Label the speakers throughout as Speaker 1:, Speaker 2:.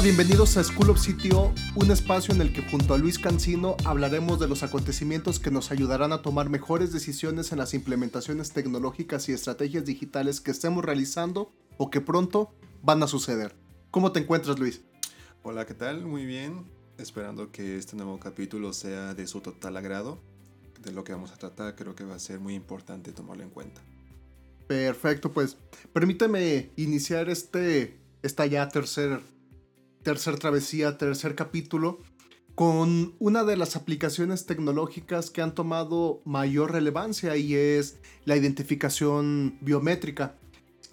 Speaker 1: Hola, bienvenidos a School of CTO, un espacio en el que junto a Luis Cancino hablaremos de los acontecimientos que nos ayudarán a tomar mejores decisiones en las implementaciones tecnológicas y estrategias digitales que estemos realizando o que pronto van a suceder. ¿Cómo te encuentras, Luis?
Speaker 2: Hola, ¿qué tal? Muy bien. Esperando que este nuevo capítulo sea de su total agrado. De lo que vamos a tratar, creo que va a ser muy importante tomarlo en cuenta.
Speaker 1: Perfecto, pues permíteme iniciar este, esta ya tercer tercer travesía, tercer capítulo, con una de las aplicaciones tecnológicas que han tomado mayor relevancia y es la identificación biométrica.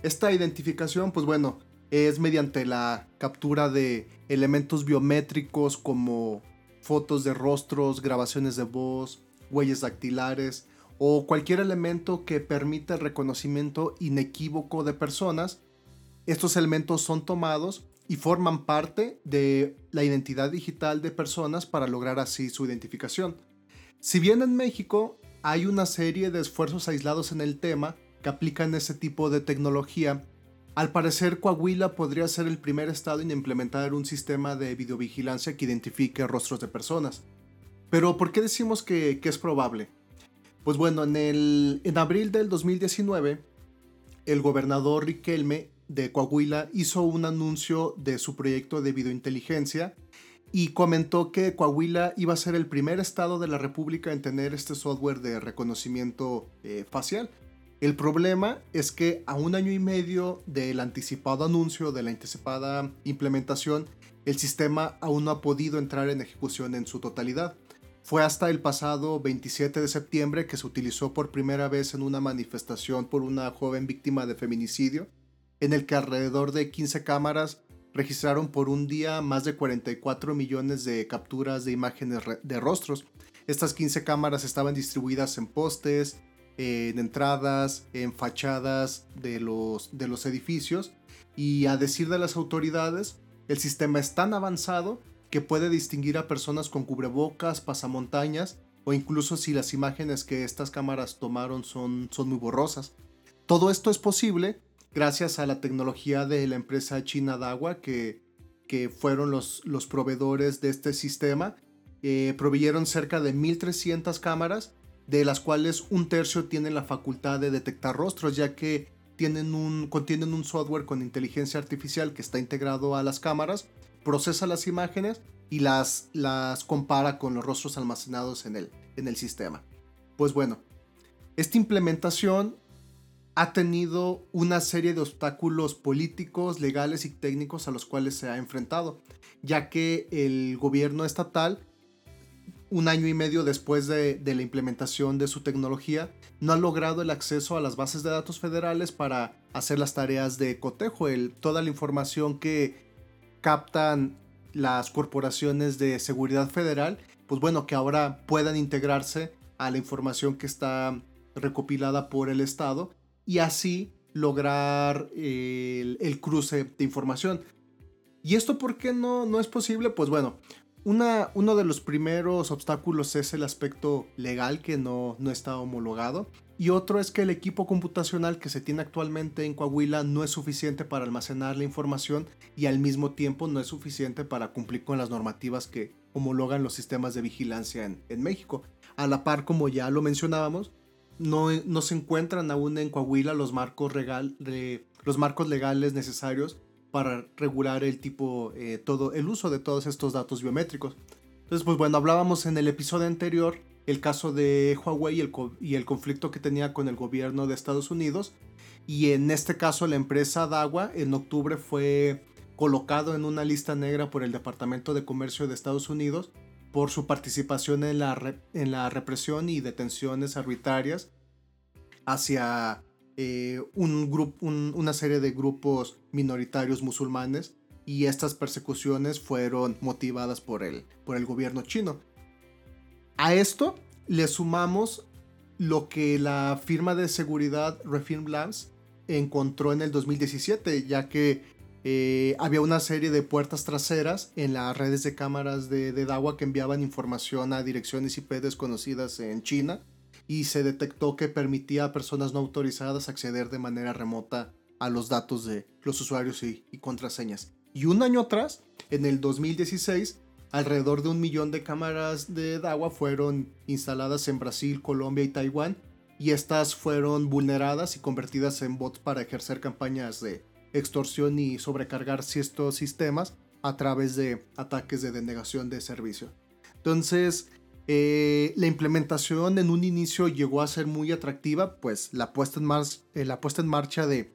Speaker 1: Esta identificación, pues bueno, es mediante la captura de elementos biométricos como fotos de rostros, grabaciones de voz, huellas dactilares o cualquier elemento que permita el reconocimiento inequívoco de personas. Estos elementos son tomados y forman parte de la identidad digital de personas para lograr así su identificación. Si bien en México hay una serie de esfuerzos aislados en el tema que aplican ese tipo de tecnología, al parecer Coahuila podría ser el primer estado en implementar un sistema de videovigilancia que identifique rostros de personas. Pero ¿por qué decimos que, es probable? Pues bueno, en, el, en abril del 2019, el gobernador Riquelme de Coahuila hizo un anuncio de su proyecto de videointeligencia y comentó que Coahuila iba a ser el primer estado de la República en tener este software de reconocimiento eh, facial. El problema es que a un año y medio del anticipado anuncio, de la anticipada implementación, el sistema aún no ha podido entrar en ejecución en su totalidad. Fue hasta el pasado 27 de septiembre que se utilizó por primera vez en una manifestación por una joven víctima de feminicidio en el que alrededor de 15 cámaras registraron por un día más de 44 millones de capturas de imágenes de rostros. Estas 15 cámaras estaban distribuidas en postes, en entradas, en fachadas de los, de los edificios y a decir de las autoridades, el sistema es tan avanzado que puede distinguir a personas con cubrebocas, pasamontañas o incluso si las imágenes que estas cámaras tomaron son, son muy borrosas. Todo esto es posible gracias a la tecnología de la empresa china Dagua, que, que fueron los, los proveedores de este sistema. Eh, proveyeron cerca de 1.300 cámaras, de las cuales un tercio tienen la facultad de detectar rostros, ya que tienen un, contienen un software con inteligencia artificial que está integrado a las cámaras, procesa las imágenes y las, las compara con los rostros almacenados en el, en el sistema. Pues bueno, esta implementación ha tenido una serie de obstáculos políticos, legales y técnicos a los cuales se ha enfrentado, ya que el gobierno estatal, un año y medio después de, la implementación de su tecnología, no ha logrado el acceso a las bases de datos federales para hacer las tareas de cotejo, el, toda la información que captan las corporaciones de seguridad federal, pues bueno, que ahora puedan integrarse a la información que está recopilada por el Estado y así lograr el, cruce de información. ¿Y esto por qué no, no es posible? Pues bueno, una, uno de los primeros obstáculos es el aspecto legal que no, no está homologado. Y otro es que el equipo computacional que se tiene actualmente en Coahuila no es suficiente para almacenar la información y al mismo tiempo no es suficiente para cumplir con las normativas que homologan los sistemas de vigilancia en, en México. A la par, como ya lo mencionábamos, no, se encuentran aún en Coahuila los marcos, los marcos legales necesarios para regular el tipo, eh, todo, el uso de todos estos datos biométricos. Entonces, pues bueno, hablábamos en el episodio anterior el caso de Huawei y el, y el conflicto que tenía con el gobierno de Estados Unidos. Y en este caso, la empresa Dagua en octubre fue colocado en una lista negra por el Departamento de Comercio de Estados Unidos por su participación en la, en la represión y detenciones arbitrarias hacia eh, un una serie de grupos minoritarios musulmanes y estas persecuciones fueron motivadas por el, por el gobierno chino. A esto le sumamos lo que la firma de seguridad Refilm Labs encontró en el 2017, ya que eh, había una serie de puertas traseras en las redes de cámaras de, de Dawa que enviaban información a direcciones IP desconocidas en China y se detectó que permitía a personas no autorizadas acceder de manera remota a los datos de los usuarios y, contraseñas. Y un año atrás, en el 2016, alrededor de un millón de cámaras de DAWA fueron instaladas en Brasil, Colombia y Taiwán. Y estas fueron vulneradas y convertidas en bots para ejercer campañas de extorsión y sobrecargar estos sistemas a través de ataques de denegación de servicio. Entonces, eh, la implementación en un inicio llegó a ser muy atractiva, pues la puesta en, eh, la puesta en marcha de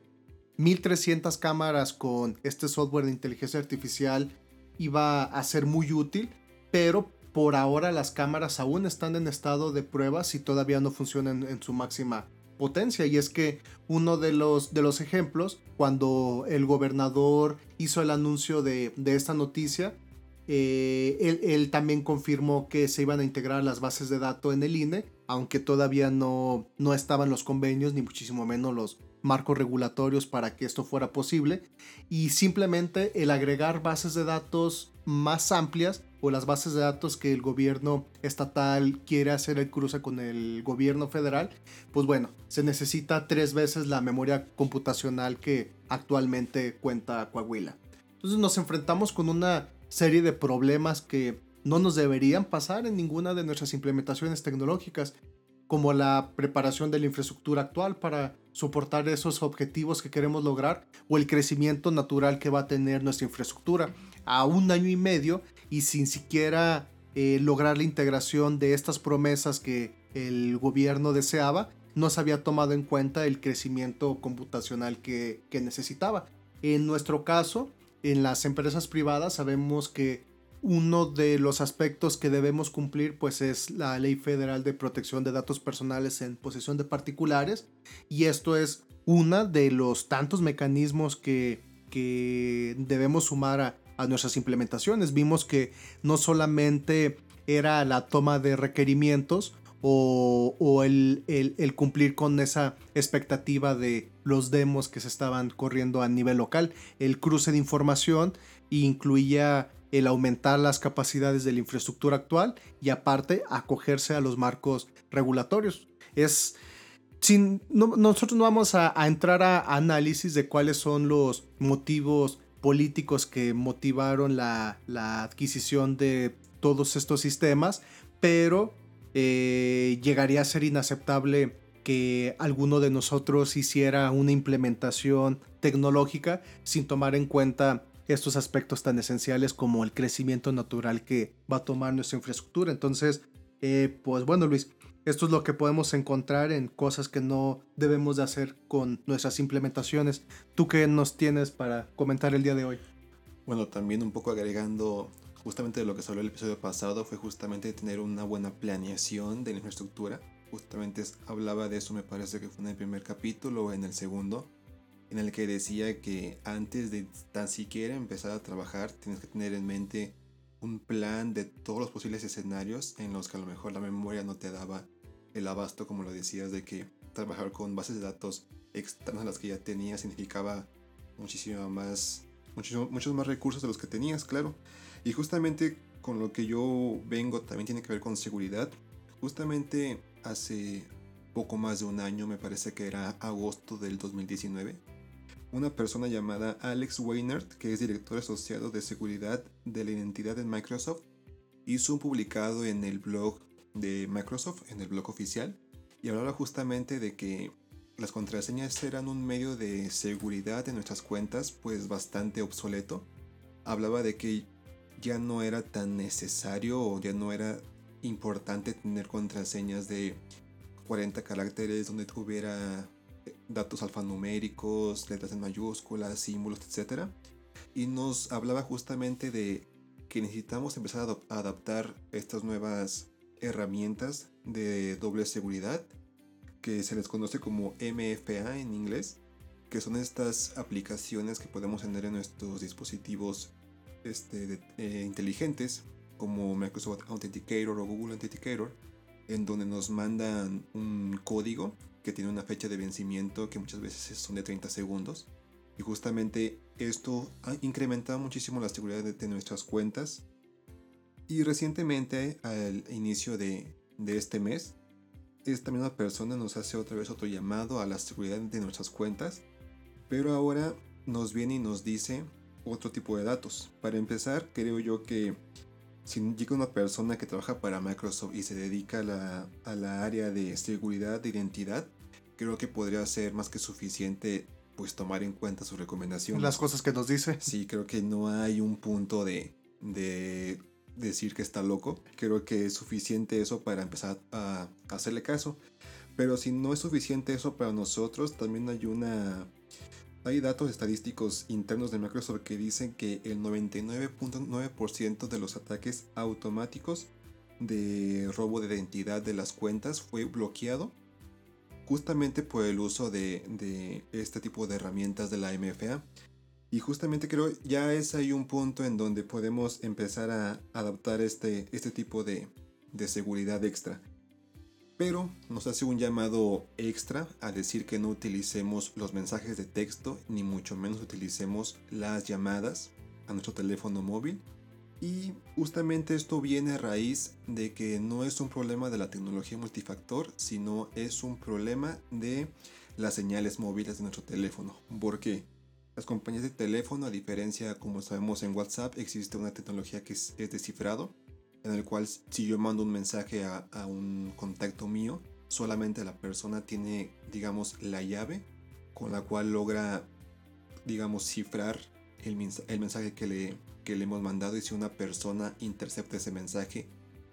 Speaker 1: 1300 cámaras con este software de inteligencia artificial iba a ser muy útil, pero por ahora las cámaras aún están en estado de pruebas y todavía no funcionan en su máxima potencia. Y es que uno de los, de los ejemplos, cuando el gobernador hizo el anuncio de, esta noticia, eh, él, también confirmó que se iban a integrar las bases de datos en el INE, aunque todavía no, no estaban los convenios, ni muchísimo menos los marcos regulatorios para que esto fuera posible. Y simplemente el agregar bases de datos más amplias o las bases de datos que el gobierno estatal quiere hacer el cruce con el gobierno federal, pues bueno, se necesita tres veces la memoria computacional que actualmente cuenta Coahuila. Entonces nos enfrentamos con una serie de problemas que no nos deberían pasar en ninguna de nuestras implementaciones tecnológicas, como la preparación de la infraestructura actual para soportar esos objetivos que queremos lograr o el crecimiento natural que va a tener nuestra infraestructura a un año y medio y sin siquiera eh, lograr la integración de estas promesas que el gobierno deseaba, no se había tomado en cuenta el crecimiento computacional que, necesitaba. En nuestro caso, en las empresas privadas sabemos que uno de los aspectos que debemos cumplir pues es la Ley Federal de Protección de Datos Personales en posesión de particulares y esto es uno de los tantos mecanismos que, que debemos sumar a, a nuestras implementaciones. Vimos que no solamente era la toma de requerimientos o, el, cumplir con esa expectativa de los demos que se estaban corriendo a nivel local. El cruce de información incluía el aumentar las capacidades de la infraestructura actual y aparte acogerse a los marcos regulatorios. Es sin, nosotros no vamos a, a entrar a análisis de cuáles son los motivos políticos que motivaron la, adquisición de todos estos sistemas, pero eh, llegaría a ser inaceptable que alguno de nosotros hiciera una implementación tecnológica sin tomar en cuenta estos aspectos tan esenciales como el crecimiento natural que va a tomar nuestra infraestructura. Entonces, eh, pues bueno, Luis, esto es lo que podemos encontrar en cosas que no debemos de hacer con nuestras implementaciones. ¿Tú qué nos tienes para comentar el día de hoy?
Speaker 2: Bueno, también un poco agregando justamente de lo que se habló el episodio pasado fue justamente tener una buena planeación de la infraestructura. Justamente hablaba de eso, me parece que fue en el primer capítulo o en el segundo, en el que decía que antes de tan siquiera empezar a trabajar tienes que tener en mente un plan de todos los posibles escenarios en los que a lo mejor la memoria no te daba el abasto, como lo decías, de que trabajar con bases de datos externas a las que ya tenías significaba muchísimo más, muchos más recursos de los que tenías, claro. Y justamente con lo que yo vengo también tiene que ver con seguridad. Justamente hace poco más de un año, me parece que era agosto del 2019, una persona llamada Alex Weinert, que es director asociado de seguridad de la identidad en Microsoft, hizo un publicado en el blog de Microsoft, en el blog oficial, y hablaba justamente de que las contraseñas eran un medio de seguridad en nuestras cuentas, pues bastante obsoleto. Hablaba de que ya no era tan necesario o ya no era importante tener contraseñas de 40 caracteres donde tuviera datos alfanuméricos, letras en mayúsculas, símbolos, etc. Y nos hablaba justamente de que necesitamos empezar a adaptar estas nuevas herramientas de doble seguridad, que se les conoce como MFA en inglés, que son estas aplicaciones que podemos tener en nuestros dispositivos este, eh, inteligentes, como Microsoft Authenticator o Google Authenticator, en donde nos mandan un código que tiene una fecha de vencimiento que muchas veces son de 30 segundos. Y justamente esto ha incrementado muchísimo la seguridad de, nuestras cuentas. Y recientemente, al inicio de, de este mes, esta misma persona nos hace otra vez otro llamado a la seguridad de nuestras cuentas. Pero ahora nos viene y nos dice otro tipo de datos. Para empezar, creo yo que si llega una persona que trabaja para Microsoft y se dedica a la, a la área de seguridad de identidad, creo que podría ser más que suficiente pues tomar en cuenta su recomendación.
Speaker 1: Las cosas que nos dice.
Speaker 2: Sí, creo que no hay un punto de, de decir que está loco. Creo que es suficiente eso para empezar a hacerle caso. Pero si no es suficiente eso para nosotros, también hay una... Hay datos estadísticos internos de Microsoft que dicen que el 99.9% de los ataques automáticos de robo de identidad de las cuentas fue bloqueado justamente por el uso de, este tipo de herramientas de la MFA. Y justamente creo ya es ahí un punto en donde podemos empezar a adaptar este, este tipo de, de seguridad extra. Pero nos hace un llamado extra a decir que no utilicemos los mensajes de texto ni mucho menos utilicemos las llamadas a nuestro teléfono móvil y justamente esto viene a raíz de que no es un problema de la tecnología multifactor, sino es un problema de las señales móviles de nuestro teléfono. Porque las compañías de teléfono, a diferencia, como sabemos en WhatsApp, existe una tecnología que es, descifrado, en el cual si yo mando un mensaje a, a un contacto mío, solamente la persona tiene, digamos, la llave con la cual logra, digamos, cifrar el, el mensaje que le, que le hemos mandado y si una persona intercepta ese mensaje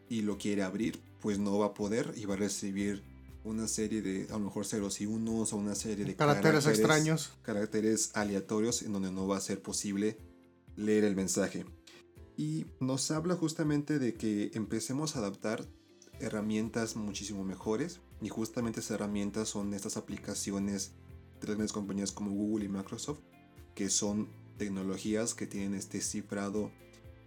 Speaker 2: y lo quiere abrir, pues no va a poder y va a recibir una serie de a lo mejor ceros y unos o una serie de
Speaker 1: caracteres, extraños,
Speaker 2: caracteres aleatorios en donde no va a ser posible leer el mensaje. Y nos habla justamente de que empecemos a adaptar herramientas muchísimo mejores y justamente esas herramientas son estas aplicaciones de las grandes compañías como Google y Microsoft que son tecnologías que tienen este cifrado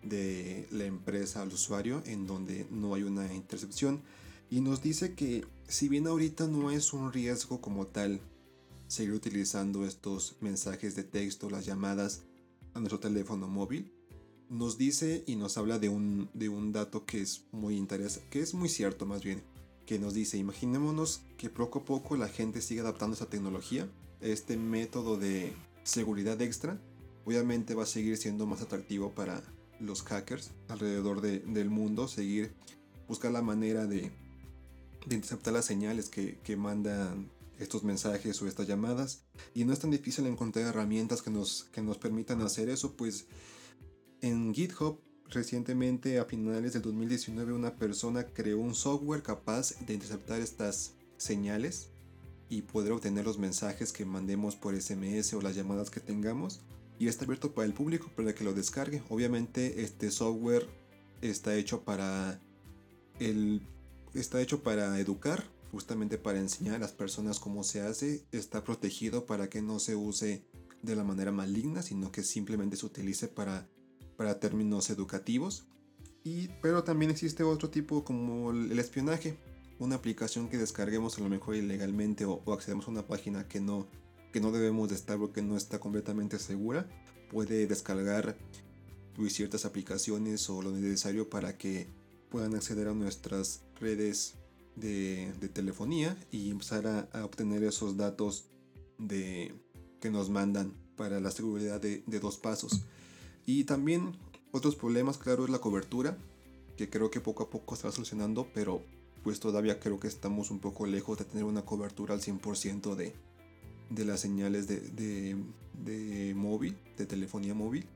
Speaker 2: de la empresa al usuario en donde no hay una intercepción. Y nos dice que si bien ahorita no es un riesgo como tal seguir utilizando estos mensajes de texto, las llamadas a nuestro teléfono móvil, nos dice y nos habla de un, de un dato que es muy interesante, que es muy cierto más bien, que nos dice, imaginémonos que poco a poco la gente sigue adaptando esa tecnología, este método de seguridad extra, obviamente va a seguir siendo más atractivo para los hackers alrededor del mundo, seguir buscar la manera de, interceptar las señales que, mandan estos mensajes o estas llamadas. Y no es tan difícil encontrar herramientas que nos, que nos permitan hacer eso, pues en GitHub recientemente a finales del 2019 una persona creó un software capaz de interceptar estas señales y poder obtener los mensajes que mandemos por SMS o las llamadas que tengamos y está abierto para el público para que lo descargue. Obviamente este software está hecho para el está hecho para educar, justamente para enseñar a las personas cómo se hace, está protegido para que no se use de la manera maligna, sino que simplemente se utilice para para términos educativos. Y pero también existe otro tipo como el espionaje, una aplicación que descarguemos a lo mejor ilegalmente o, o accedemos a una página que no que no debemos de estar porque no está completamente segura, puede descargar pues, ciertas aplicaciones o lo necesario para que puedan acceder a nuestras redes de, telefonía y empezar a, obtener esos datos de, que nos mandan para la seguridad de, de dos pasos. Y también otros problemas, claro, es la cobertura, que creo que poco a poco está solucionando, pero pues todavía creo que estamos un poco lejos de tener una cobertura al 100% de, de las señales de, de, móvil, de telefonía móvil.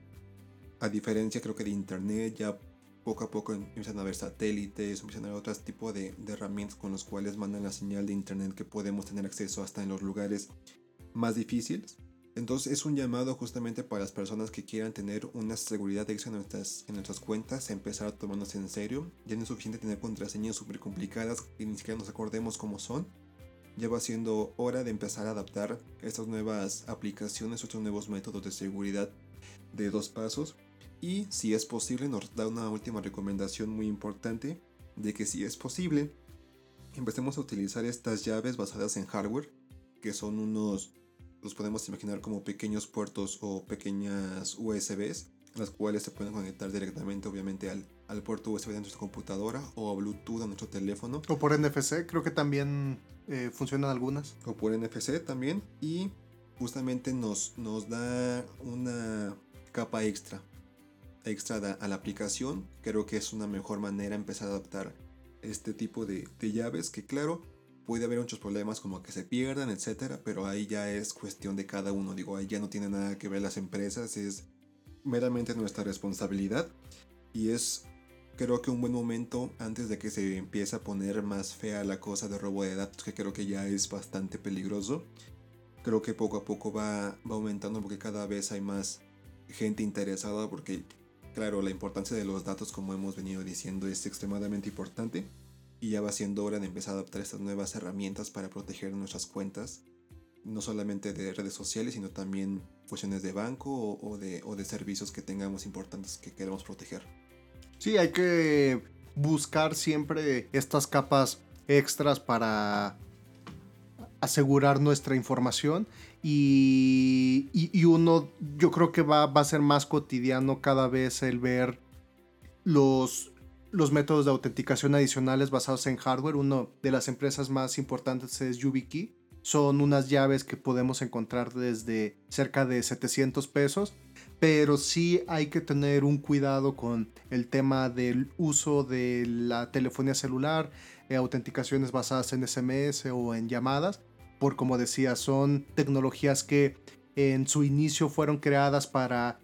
Speaker 2: A diferencia creo que de internet ya poco a poco empiezan a haber satélites, empiezan a haber otros tipos de, de, herramientas con los cuales mandan la señal de internet que podemos tener acceso hasta en los lugares más difíciles. Entonces es un llamado justamente para las personas que quieran tener una seguridad extra en nuestras, en nuestras cuentas, empezar a tomarnos en serio. Ya no es suficiente tener contraseñas súper complicadas que ni siquiera nos acordemos cómo son ya va siendo hora de empezar a adaptar estas nuevas aplicaciones, estos nuevos métodos de seguridad de dos pasos. Y si es posible, nos da una última recomendación muy importante de que si es posible, empecemos a utilizar estas llaves basadas en hardware, que son unos, los podemos imaginar como pequeños puertos o pequeñas USBs, las cuales se pueden conectar directamente obviamente al, al puerto USB de nuestra computadora o a Bluetooth a nuestro teléfono.
Speaker 1: O por NFC, creo que también eh, funcionan algunas.
Speaker 2: O por NFC también. Y justamente nos, nos da una capa extra, extra a la aplicación. Creo que es una mejor manera empezar a adaptar este tipo de, de llaves que claro, puede haber muchos problemas como que se pierdan, etcétera, pero ahí ya es cuestión de cada uno. Digo, ahí ya no tiene nada que ver las empresas, es meramente nuestra responsabilidad y es creo que un buen momento antes de que se empiece a poner más fea la cosa de robo de datos, que creo que ya es bastante peligroso. Creo que poco a poco va, va aumentando porque cada vez hay más gente interesada porque claro, la importancia de los datos como hemos venido diciendo es extremadamente importante y ya va siendo hora de empezar a adoptar estas nuevas herramientas para proteger nuestras cuentas, no solamente de redes sociales, sino también cuestiones de banco o, de, o de servicios que tengamos importantes que queremos proteger.
Speaker 1: Sí, hay que buscar siempre estas capas extras para asegurar nuestra información y, y, uno yo creo que va, va, a ser más cotidiano cada vez el ver los, los métodos de autenticación adicionales basados en hardware. Una de las empresas más importantes es YubiKey. Son unas llaves que podemos encontrar desde cerca de 700 pesos. Pero sí hay que tener un cuidado con el tema del uso de la telefonía celular, eh, autenticaciones basadas en SMS o en llamadas. Por como decía, son tecnologías que en su inicio fueron creadas para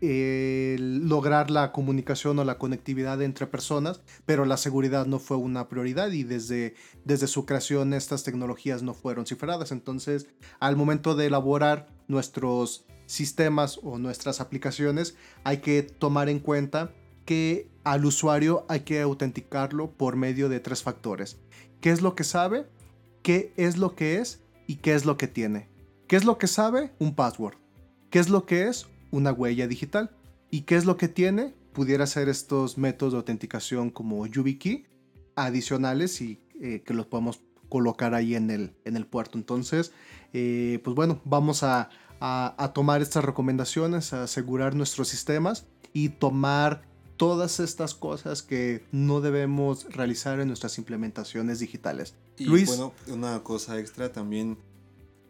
Speaker 1: lograr la comunicación o la conectividad entre personas, pero la seguridad no fue una prioridad y desde, desde su creación estas tecnologías no fueron cifradas. Entonces, al momento de elaborar nuestros sistemas o nuestras aplicaciones, hay que tomar en cuenta que al usuario hay que autenticarlo por medio de tres factores. ¿Qué es lo que sabe? ¿Qué es lo que es? ¿Y qué es lo que tiene? ¿Qué es lo que sabe? Un password. ¿Qué es lo que es? Una huella digital. ¿Y qué es lo que tiene? Pudiera ser estos métodos de autenticación como YubiKey adicionales y eh, que los podemos colocar ahí en el, en el puerto. Entonces, eh, pues bueno, vamos a, a, tomar estas recomendaciones, a asegurar nuestros sistemas y tomar todas estas cosas que no debemos realizar en nuestras implementaciones digitales.
Speaker 2: Y Luis. Bueno, una cosa extra también,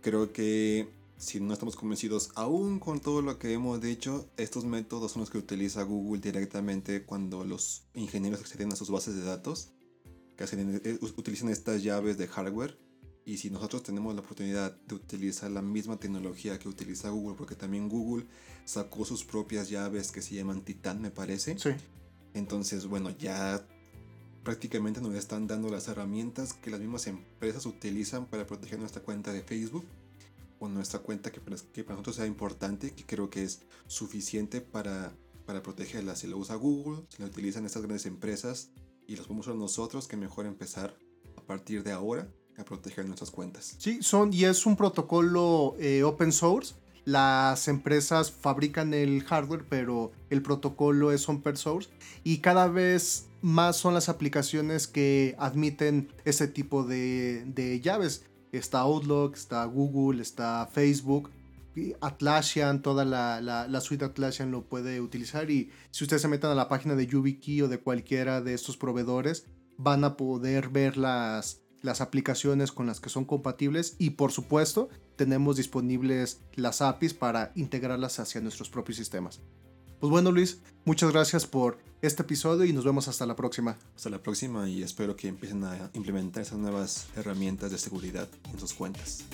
Speaker 2: creo que si no estamos convencidos aún con todo lo que hemos dicho, estos métodos son los que utiliza Google directamente cuando los ingenieros acceden a sus bases de datos, que eh, utilizan estas llaves de hardware. Y si nosotros tenemos la oportunidad de utilizar la misma tecnología que utiliza Google, porque también Google sacó sus propias llaves que se llaman Titan, me parece. Sí. Entonces, bueno, ya prácticamente nos están dando las herramientas que las mismas empresas utilizan para proteger nuestra cuenta de Facebook o nuestra cuenta que para, que para nosotros sea importante, que creo que es suficiente para, para protegerla. Si lo usa Google, si lo utilizan estas grandes empresas y los podemos usar nosotros, que mejor empezar a partir de ahora a proteger nuestras cuentas.
Speaker 1: Sí, son y es un protocolo eh, open source. Las empresas fabrican el hardware, pero el protocolo es open source y cada vez más son las aplicaciones que admiten ese tipo de, de llaves. Está Outlook, está Google, está Facebook. Atlassian, toda la, suite Atlassian lo puede utilizar y si ustedes se meten a la página de YubiKey o de cualquiera de estos proveedores van a poder ver las, las aplicaciones con las que son compatibles y por supuesto tenemos disponibles las APIs para integrarlas hacia nuestros propios sistemas. Pues bueno Luis, muchas gracias por este episodio y nos vemos hasta la próxima.
Speaker 2: Hasta la próxima y espero que empiecen a implementar esas nuevas herramientas de seguridad en sus cuentas.